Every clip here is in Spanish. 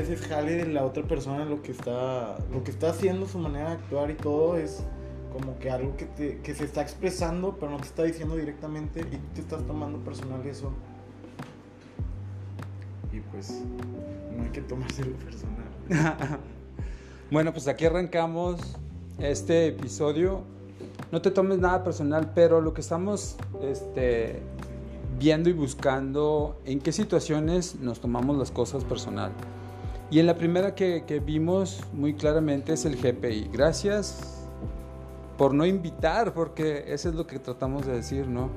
vez es jale de la otra persona lo que está, lo que está haciendo, su manera de actuar y todo es como que algo que, se está expresando, pero no te está diciendo directamente y te estás tomando personal eso. Y pues no hay que tomárselo personal. bueno, pues aquí arrancamos este episodio. No te tomes nada personal, pero lo que estamos este, viendo y buscando en qué situaciones nos tomamos las cosas personal. Y en la primera que, que vimos muy claramente es el GPI. Gracias por no invitar, porque eso es lo que tratamos de decir, ¿no?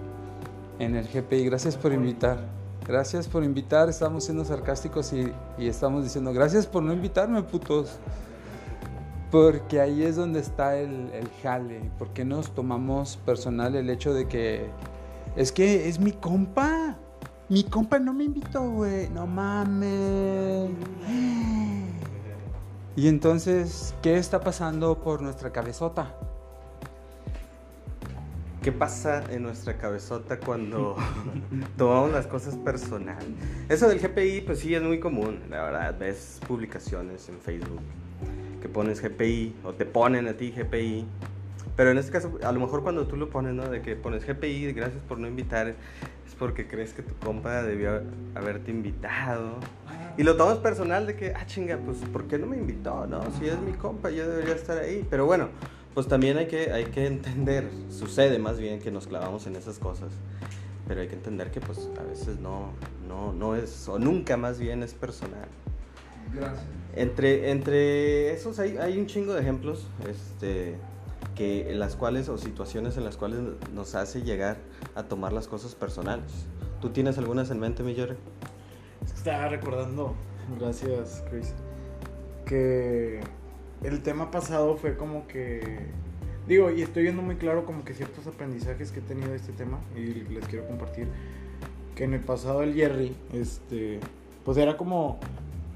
En el GPI, gracias por invitar. Gracias por invitar, estamos siendo sarcásticos y, y estamos diciendo, gracias por no invitarme, putos. Porque ahí es donde está el, el jale, porque nos tomamos personal el hecho de que es que es mi compa. Mi compa no me invitó, güey. No mames. Y entonces, ¿qué está pasando por nuestra cabezota? ¿Qué pasa en nuestra cabezota cuando tomamos las cosas personal? Eso del GPI, pues sí, es muy común, la verdad. Ves publicaciones en Facebook que pones GPI o te ponen a ti GPI. Pero en este caso, a lo mejor cuando tú lo pones, ¿no? De que pones GPI, gracias por no invitar, es porque crees que tu compa debió haberte invitado. Y lo tomas personal de que, ah, chinga, pues, ¿por qué no me invitó? No, si es mi compa, yo debería estar ahí. Pero bueno, pues también hay que, hay que entender, sucede más bien que nos clavamos en esas cosas, pero hay que entender que pues a veces no, no, no es, o nunca más bien es personal. Gracias. Entre, entre esos hay, hay un chingo de ejemplos, este, que las cuales, o situaciones en las cuales nos hace llegar a tomar las cosas personales. ¿Tú tienes algunas en mente, mi Yore? Estaba recordando, gracias Chris, que el tema pasado fue como que digo y estoy viendo muy claro como que ciertos aprendizajes que he tenido de este tema y les quiero compartir que en el pasado el Jerry este pues era como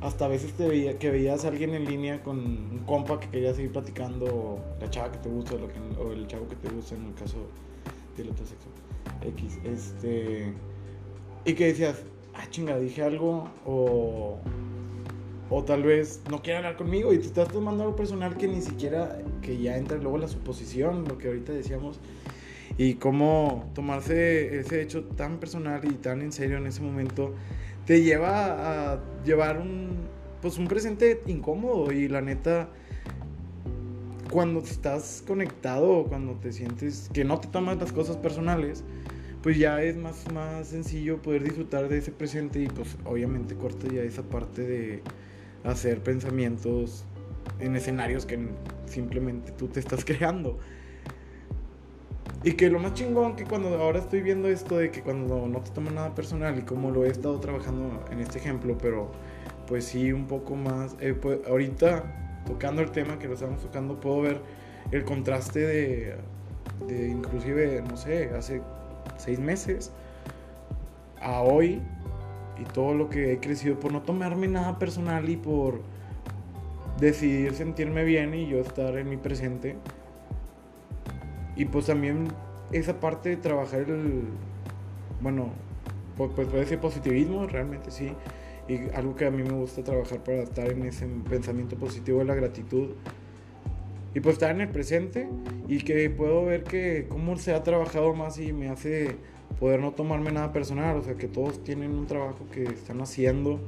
hasta a veces te veía que veías a alguien en línea con un compa que quería seguir platicando la chava que te gusta o, que, el chavo que te gusta en el caso del otro sexo X este y que decías ah chinga dije algo o o tal vez no quiere hablar conmigo y te estás tomando algo personal que ni siquiera, que ya entra luego la suposición, lo que ahorita decíamos, y cómo tomarse ese hecho tan personal y tan en serio en ese momento te lleva a llevar un, pues un presente incómodo y la neta, cuando estás conectado, cuando te sientes que no te tomas las cosas personales, pues ya es más, más sencillo poder disfrutar de ese presente y pues obviamente corta ya esa parte de hacer pensamientos en escenarios que simplemente tú te estás creando. Y que lo más chingón que cuando ahora estoy viendo esto de que cuando no te toman nada personal y como lo he estado trabajando en este ejemplo, pero pues sí un poco más, eh, pues, ahorita tocando el tema que lo estamos tocando, puedo ver el contraste de, de inclusive, no sé, hace seis meses a hoy y todo lo que he crecido por no tomarme nada personal y por decidir sentirme bien y yo estar en mi presente. Y pues también esa parte de trabajar el, bueno, pues, pues puede ser positivismo, realmente sí. Y algo que a mí me gusta trabajar para estar en ese pensamiento positivo es la gratitud. Y pues estar en el presente y que puedo ver que cómo se ha trabajado más y me hace poder no tomarme nada personal, o sea, que todos tienen un trabajo que están haciendo.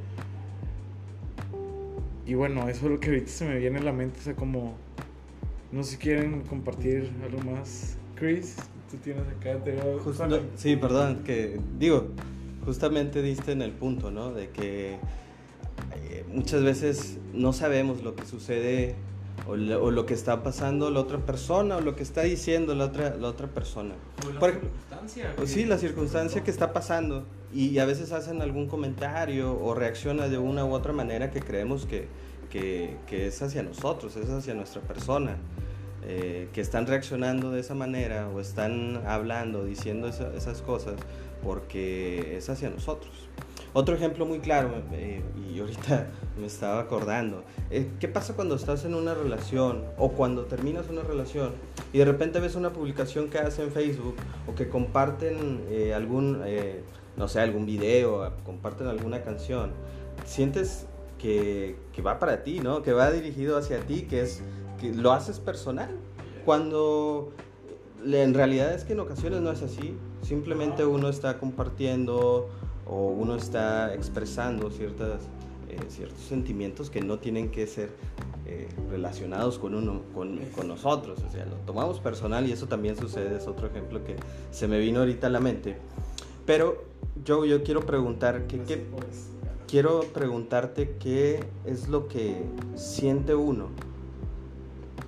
Y bueno, eso es lo que ahorita se me viene a la mente, o sea, como, no sé si quieren compartir algo más. Chris, tú tienes acá, te Sí, perdón, que digo, justamente diste en el punto, ¿no? De que eh, muchas veces no sabemos lo que sucede o, lo que está pasando la otra persona o lo que está diciendo la otra, la otra persona. la circunstancia. sí, la circunstancia que está pasando y a veces hacen algún comentario o reacciona de una u otra manera que creemos que, que, que es hacia nosotros, es hacia nuestra persona. Eh, que están reaccionando de esa manera o están hablando, diciendo esas cosas porque es hacia nosotros. Otro ejemplo muy claro, eh, y ahorita me estaba acordando, eh, ¿qué pasa cuando estás en una relación o cuando terminas una relación y de repente ves una publicación que hace en Facebook o que comparten eh, algún, no sé, algún video, comparten alguna canción? Sientes que, que va para ti, ¿no? Que va dirigido hacia ti, que es que lo haces personal. Cuando en realidad es que en ocasiones no es así. Simplemente uno está compartiendo o uno está expresando ciertas, eh, ciertos sentimientos que no tienen que ser eh, relacionados con uno, con, con, nosotros. O sea, lo tomamos personal y eso también sucede. Es otro ejemplo que se me vino ahorita a la mente. Pero yo, yo quiero preguntar, ¿qué, qué, quiero preguntarte qué es lo que siente uno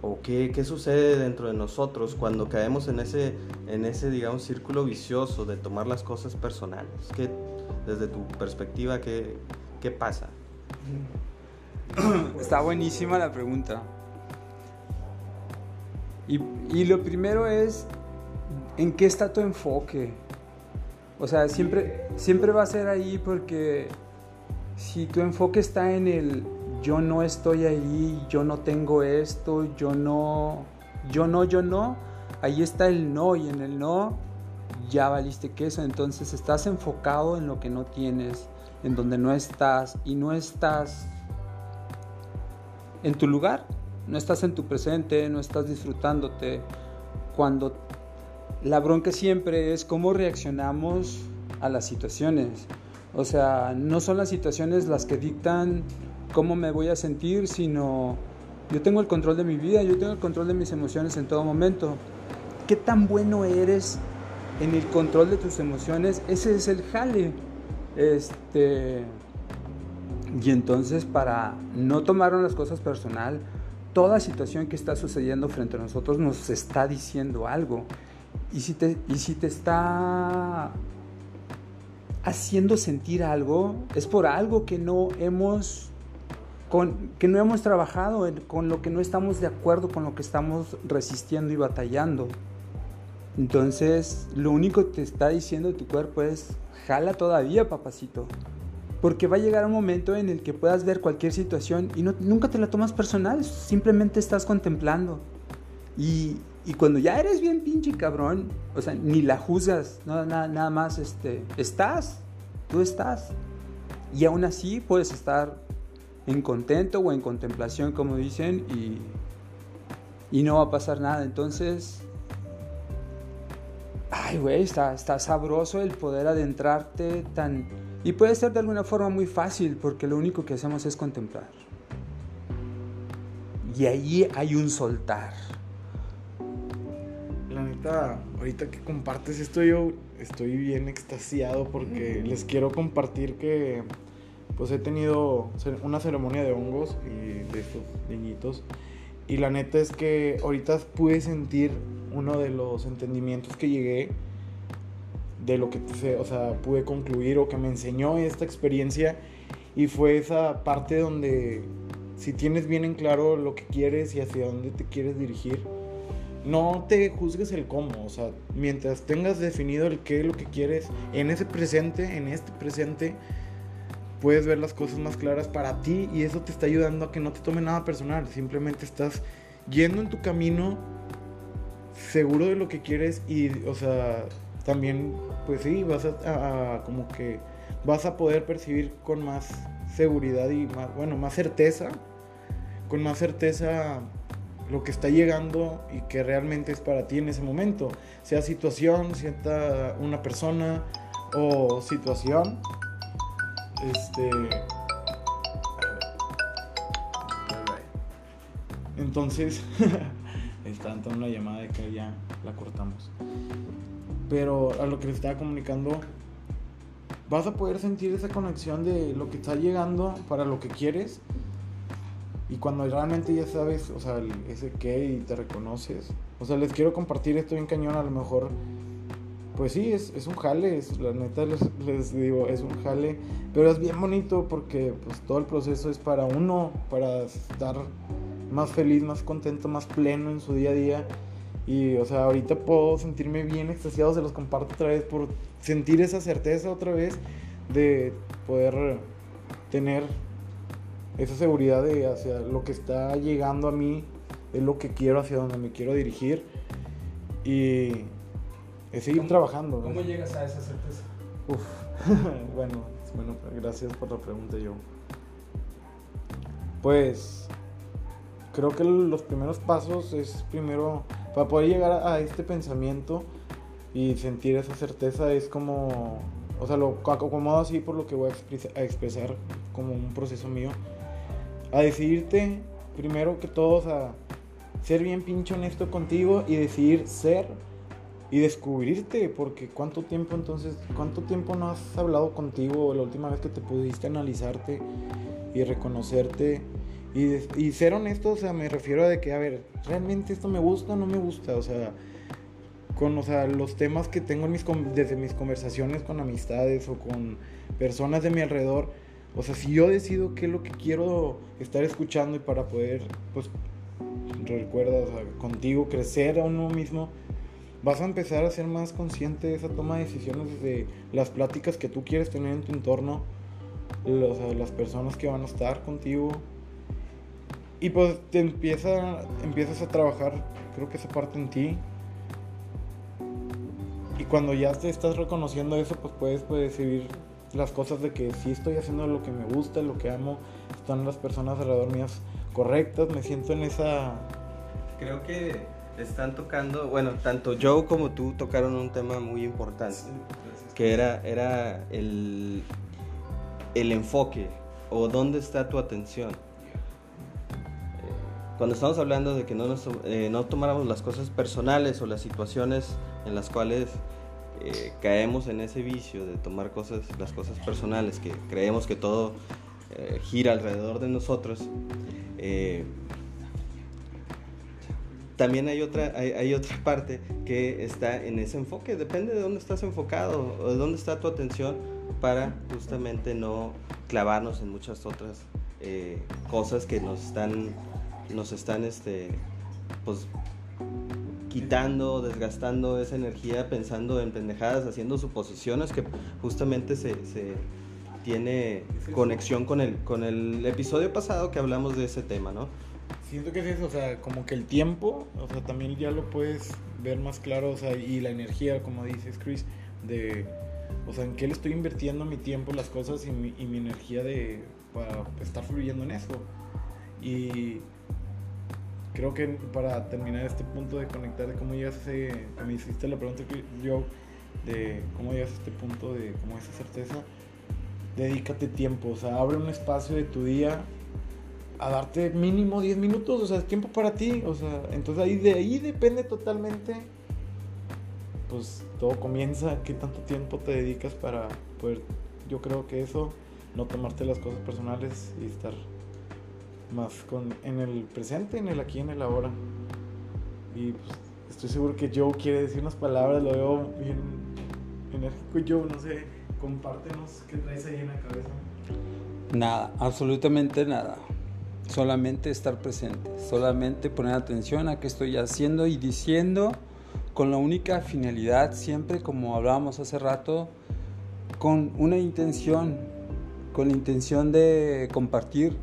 o qué, qué, sucede dentro de nosotros cuando caemos en ese, en ese, digamos, círculo vicioso de tomar las cosas personales. ¿Qué, desde tu perspectiva, qué, qué pasa? Está buenísima la pregunta. Y, y, lo primero es, ¿en qué está tu enfoque? O sea, siempre, siempre va a ser ahí porque si tu enfoque está en el yo no estoy ahí, yo no tengo esto, yo no, yo no, yo no, ahí está el no y en el no ya valiste queso, entonces estás enfocado en lo que no tienes, en donde no estás y no estás en tu lugar, no estás en tu presente, no estás disfrutándote. Cuando la bronca siempre es cómo reaccionamos a las situaciones. O sea, no son las situaciones las que dictan cómo me voy a sentir, sino yo tengo el control de mi vida, yo tengo el control de mis emociones en todo momento. ¿Qué tan bueno eres en el control de tus emociones? Ese es el jale. Este y entonces para no tomar las cosas personal, toda situación que está sucediendo frente a nosotros nos está diciendo algo. Y si te, y si te está haciendo sentir algo, es por algo que no hemos, que no hemos trabajado, con lo que no estamos de acuerdo, con lo que estamos resistiendo y batallando. Entonces, lo único que te está diciendo tu cuerpo es, jala todavía, papacito. Porque va a llegar un momento en el que puedas ver cualquier situación y nunca te la tomas personal, simplemente estás contemplando. Y, y cuando ya eres bien pinche cabrón, o sea, ni la juzgas, no, nada, nada más, este, estás, tú estás. Y aún así puedes estar en contento o en contemplación, como dicen, y, y no va a pasar nada. Entonces, ay, güey, está, está sabroso el poder adentrarte tan... Y puede ser de alguna forma muy fácil, porque lo único que hacemos es contemplar. Y ahí hay un soltar ahorita que compartes esto, yo estoy bien extasiado porque les quiero compartir que pues he tenido una ceremonia de hongos y de estos niñitos. Y la neta es que ahorita pude sentir uno de los entendimientos que llegué de lo que, o sea, pude concluir o que me enseñó esta experiencia. Y fue esa parte donde si tienes bien en claro lo que quieres y hacia dónde te quieres dirigir, no te juzgues el cómo, o sea, mientras tengas definido el qué, lo que quieres, en ese presente, en este presente, puedes ver las cosas más claras para ti y eso te está ayudando a que no te tome nada personal, simplemente estás yendo en tu camino seguro de lo que quieres y, o sea, también, pues sí, vas a, a como que vas a poder percibir con más seguridad y más, bueno, más certeza, con más certeza lo que está llegando y que realmente es para ti en ese momento, sea situación, sea una persona o situación. Este. Entonces, está entrando una llamada de que ya la cortamos. Pero a lo que les estaba comunicando, vas a poder sentir esa conexión de lo que está llegando para lo que quieres y cuando realmente ya sabes, o sea, ese qué y te reconoces. O sea, les quiero compartir esto bien cañón, a lo mejor. Pues sí, es, es un jale, es, la neta les, digo, es un jale, pero es bien bonito porque pues todo el proceso es para uno, para estar más feliz, más contento, más pleno en su día a día. Y, o sea, ahorita puedo sentirme bien extasiado, se los comparto otra vez por sentir esa certeza otra vez de poder tener esa seguridad de hacia lo que está llegando a mí, es lo que quiero, hacia donde me quiero dirigir y es seguir trabajando. ¿Cómo llegas a esa certeza? Uf, bueno, bueno, gracias por la pregunta, yo. pues creo que los primeros pasos es primero, para poder llegar a este pensamiento y sentir esa certeza es como, o sea, lo acomodo así por lo que voy a, expresar como un proceso mío, a decidirte primero que todo, a ser bien pinche honesto contigo y decidir ser y descubrirte, porque cuánto tiempo entonces, cuánto tiempo no has hablado contigo la última vez que te pudiste analizarte y reconocerte. Y, y ser honesto, o sea, me refiero a de que, a ver, realmente esto me gusta o no me gusta, o sea, con o sea, los temas que tengo en mis, desde mis conversaciones con amistades o con personas de mi alrededor, o sea, si yo decido qué es lo que quiero estar escuchando y para poder, pues, recuerda, o sea, contigo crecer a uno mismo, vas a empezar a ser más consciente de esa toma de decisiones, de las pláticas que tú quieres tener en tu entorno, las personas que van a estar contigo. Y pues te empieza, empiezas a trabajar, creo que esa parte en ti. Y cuando ya te estás reconociendo eso, pues puedes, puedes decidir las cosas de que sí estoy haciendo lo que me gusta, lo que amo, están las personas alrededor mías correctas, me siento en esa... Creo que están tocando, bueno, tanto Joe como tú tocaron un tema muy importante, que era, era el, el enfoque o dónde está tu atención. Eh, cuando estamos hablando de que no, nos, eh, no tomáramos las cosas personales o las situaciones en las cuales eh, caemos en ese vicio de tomar cosas, las cosas personales, que creemos que todo gira alrededor de nosotros, también hay otra, hay, otra parte que está en ese enfoque. Depende de dónde estás enfocado o de dónde está tu atención para justamente no clavarnos en muchas otras eh, cosas que nos están, nos están este, pues, quitando, desgastando esa energía, pensando en pendejadas, haciendo suposiciones que justamente se, se tiene conexión con el, con el episodio pasado que hablamos de ese tema, ¿no? Siento que es eso, o sea, como que el tiempo, o sea, también ya lo puedes ver más claro, o sea, y la energía, como dices Chris, de, o sea, en qué le estoy invirtiendo mi tiempo, las cosas y mi, y mi energía de, para estar fluyendo en eso. Y creo que para terminar este punto de conectar, de cómo llegas a ese, me hiciste la pregunta que yo, de cómo llegas a este punto de cómo esa certeza, dedícate tiempo, o sea, abre un espacio de tu día a darte mínimo 10 minutos, o sea, tiempo para ti, o sea, entonces ahí de ahí depende totalmente, pues todo comienza, qué tanto tiempo te dedicas para poder, yo creo que eso, no tomarte las cosas personales y estar más con, en el presente, en el aquí, en el ahora. Y pues, estoy seguro que Joe quiere decir unas palabras, lo veo bien enérgico. Joe, no sé, compártenos qué traes ahí en la cabeza. Nada, absolutamente nada solamente estar presente, solamente poner atención a qué estoy haciendo y diciendo con la única finalidad, siempre como hablábamos hace rato, con una intención, con la intención de compartir,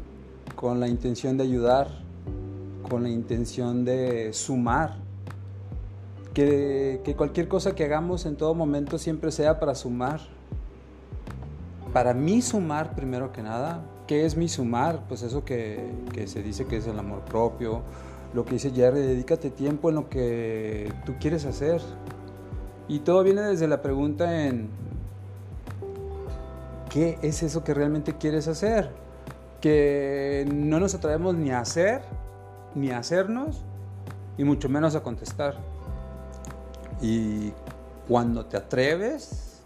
con la intención de ayudar, con la intención de sumar. Que, que cualquier cosa que hagamos en todo momento siempre sea para sumar. Para mí sumar primero que nada, ¿Qué es mi sumar? Pues eso que, se dice que es el amor propio. Lo que dice Jerry, dedícate tiempo en lo que tú quieres hacer. Y todo viene desde la pregunta en ¿qué es eso que realmente quieres hacer? Que no nos atrevemos ni a hacer, ni a hacernos, y mucho menos a contestar. Y cuando te atreves,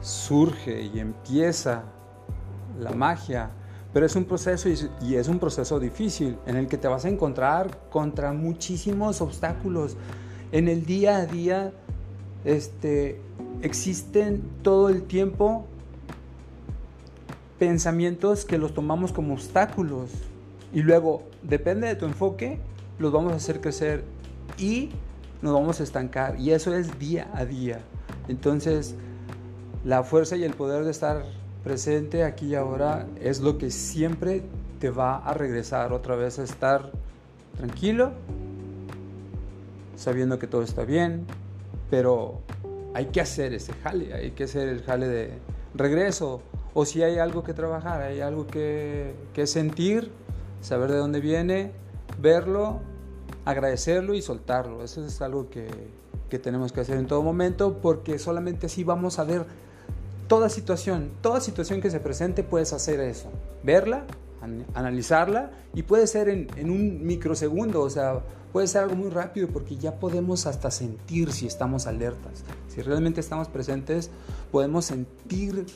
surge y empieza la magia, pero es un proceso y, es un proceso difícil en el que te vas a encontrar contra muchísimos obstáculos. En el día a día este, existen todo el tiempo pensamientos que los tomamos como obstáculos y luego, depende de tu enfoque, los vamos a hacer crecer y nos vamos a estancar y eso es día a día. Entonces, la fuerza y el poder de estar presente aquí y ahora es lo que siempre te va a regresar otra vez a estar tranquilo, sabiendo que todo está bien, pero hay que hacer ese jale, hay que hacer el jale de regreso o si hay algo que trabajar, hay algo que, que sentir, saber de dónde viene, verlo, agradecerlo y soltarlo. Eso es algo que, que tenemos que hacer en todo momento porque solamente así vamos a ver toda situación, toda situación que se presente puedes hacer eso, verla, analizarla y puede ser en, un microsegundo, o sea, puede ser algo muy rápido porque ya podemos hasta sentir si estamos alertas, si realmente estamos presentes, podemos sentir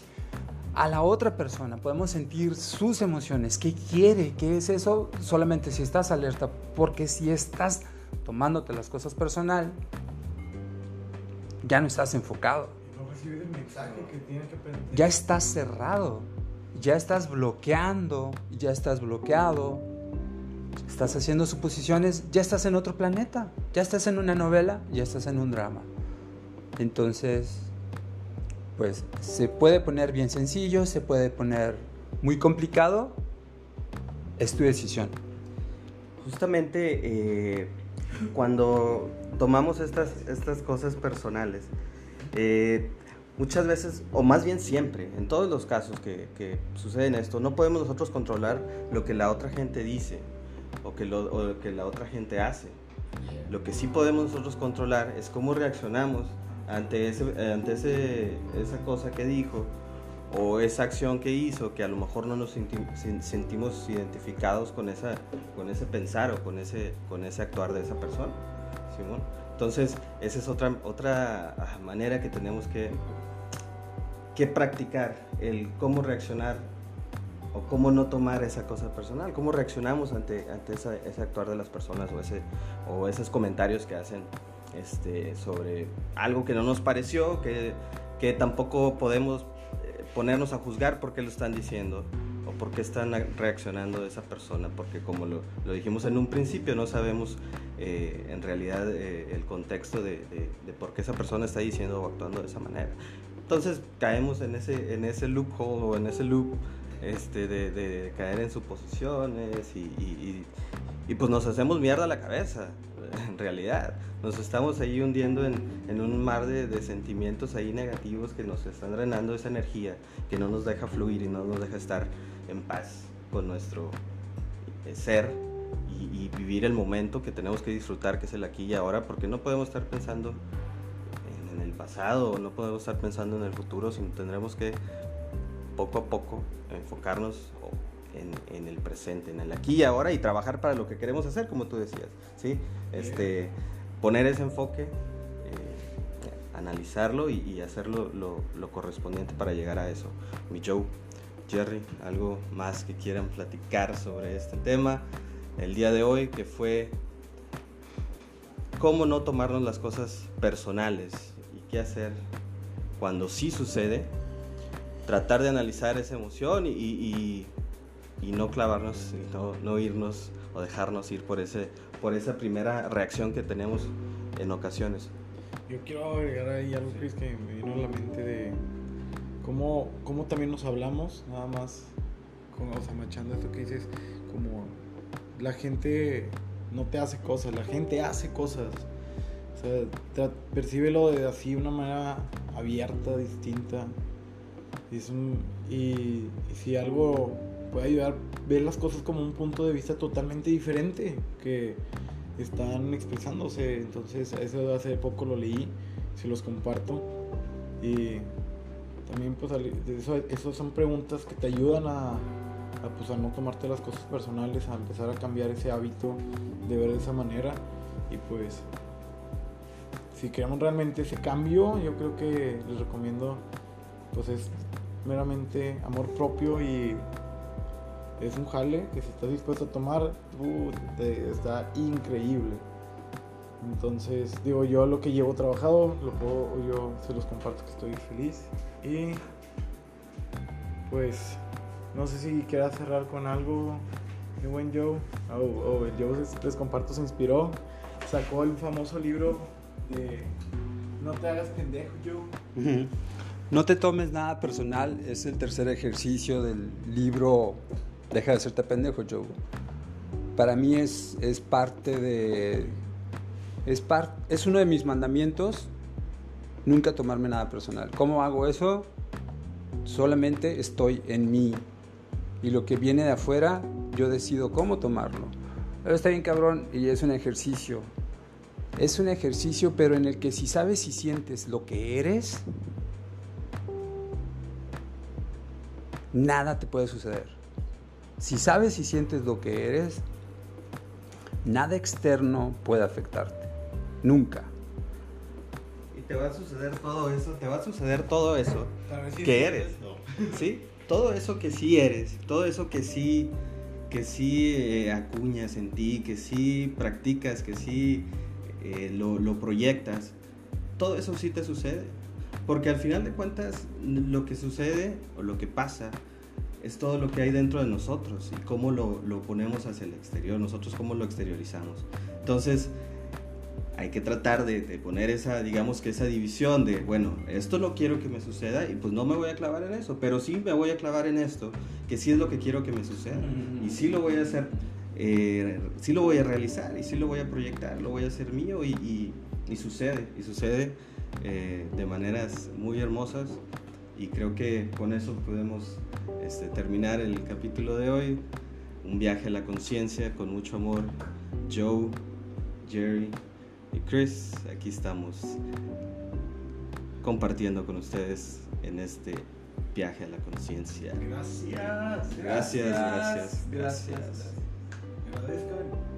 a la otra persona, podemos sentir sus emociones, qué quiere, qué es eso, solamente si estás alerta, porque si estás tomándote las cosas personal, ya no estás enfocado. Ya estás cerrado, ya estás bloqueando, ya estás bloqueado, estás haciendo suposiciones, ya estás en otro planeta, ya estás en una novela, ya estás en un drama. Entonces, pues se puede poner bien sencillo, se puede poner muy complicado, es tu decisión. Justamente eh, cuando tomamos estas, estas cosas personales, eh, muchas veces, o más bien siempre, en todos los casos que, suceden esto, no podemos nosotros controlar lo que la otra gente dice o que, lo, o que la otra gente hace. Lo que sí podemos nosotros controlar es cómo reaccionamos ante, ese, ante ese, esa cosa que dijo o esa acción que hizo que a lo mejor no nos sentimos identificados con, esa, con ese pensar o con ese, con ese actuar de esa persona. Simón. Entonces, esa es otra, otra ah, manera que tenemos que, que practicar, el cómo reaccionar o cómo no tomar esa cosa personal, cómo reaccionamos ante, ante ese actuar de las personas o, ese, o esos comentarios que hacen este, sobre algo que no nos pareció, que, que tampoco podemos eh, ponernos a juzgar por qué lo están diciendo o por qué están reaccionando de esa persona, porque como lo, lo dijimos en un principio, no sabemos eh, en realidad eh, el contexto de, de, por qué esa persona está diciendo o actuando de esa manera. Entonces caemos en ese, en ese loophole o en ese loop este, de, de caer en suposiciones y, y, y, pues nos hacemos mierda la cabeza, en realidad. Nos estamos ahí hundiendo en, en un mar de, de, sentimientos ahí negativos que nos están drenando esa energía, que no nos deja fluir y no nos deja estar en paz con nuestro eh, ser y, y, vivir el momento que tenemos que disfrutar, que es el aquí y ahora, porque no podemos estar pensando en, en el pasado, no podemos estar pensando en el futuro, sino tendremos que poco a poco enfocarnos en, en, el presente, en el aquí y ahora y trabajar para lo que queremos hacer, como tú decías, ¿sí? Este, poner ese enfoque, eh, analizarlo y, y hacerlo lo, lo, correspondiente para llegar a eso. Mi Joe, Jerry, algo más que quieran platicar sobre este tema el día de hoy, que fue cómo no tomarnos las cosas personales y qué hacer cuando sí sucede tratar de analizar esa emoción y, y, no clavarnos, y no, no, irnos o dejarnos ir por, ese, por esa primera reacción que tenemos en ocasiones. Yo quiero agregar ahí algo Chris, que me vino a la mente de cómo, cómo también nos hablamos, nada más, como, o sea, machando esto que dices, como la gente no te hace cosas, la gente hace cosas. O sea, percíbelo de así, una manera abierta, distinta. Y, si algo puede ayudar, ver las cosas como un punto de vista totalmente diferente que están expresándose. Entonces, eso hace poco lo leí, se los comparto. Y también, pues, eso, eso son preguntas que te ayudan a, pues, a no tomarte las cosas personales, a empezar a cambiar ese hábito de ver de esa manera. Y pues, si queremos realmente ese cambio, yo creo que les recomiendo, pues, es meramente amor propio y es un jale que si estás dispuesto a tomar, uh, te, está increíble. Entonces, digo, yo lo que llevo trabajado, lo puedo, yo se los comparto que estoy feliz. Y pues, no sé si quieras cerrar con algo, mi buen Joe. Oh, oh, Joe, les comparto, se inspiró. Sacó el famoso libro de No te hagas pendejo, Joe. No te tomes nada personal, es el tercer ejercicio del libro Deja de serte pendejo, Joe. Para mí es, es parte de... Es, uno de mis mandamientos, nunca tomarme nada personal. ¿Cómo hago eso? Solamente estoy en mí. Y lo que viene de afuera, yo decido cómo tomarlo. Pero está bien cabrón y es un ejercicio. Es un ejercicio, pero en el que si sabes y sientes lo que eres, nada te puede suceder. Si sabes y sientes lo que eres, nada externo puede afectarte. Nunca. Y te va a suceder todo eso, te va a suceder todo eso que eres. ¿Sí? Todo eso que sí eres, todo eso que sí que sí eh, acuñas en ti, que sí practicas, que sí eh, lo, lo proyectas, todo eso sí te sucede. Porque al final de cuentas, lo que sucede o lo que pasa es todo lo que hay dentro de nosotros y cómo lo, lo, ponemos hacia el exterior, nosotros cómo lo exteriorizamos. Entonces, hay que tratar de, de, poner esa, digamos que esa división de, bueno, esto no quiero que me suceda y pues no me voy a clavar en eso, pero sí me voy a clavar en esto, que sí es lo que quiero que me suceda y sí lo voy a hacer, eh, sí lo voy a realizar y sí lo voy a proyectar, lo voy a hacer mío y, y, y sucede, y sucede eh, de maneras muy hermosas y creo que con eso podemos este, terminar el capítulo de hoy. Un viaje a la conciencia con mucho amor. Joe, Jerry y Chris, aquí estamos compartiendo con ustedes en este viaje a la conciencia. Gracias. Gracias, gracias. Gracias. gracias. Agradezcan.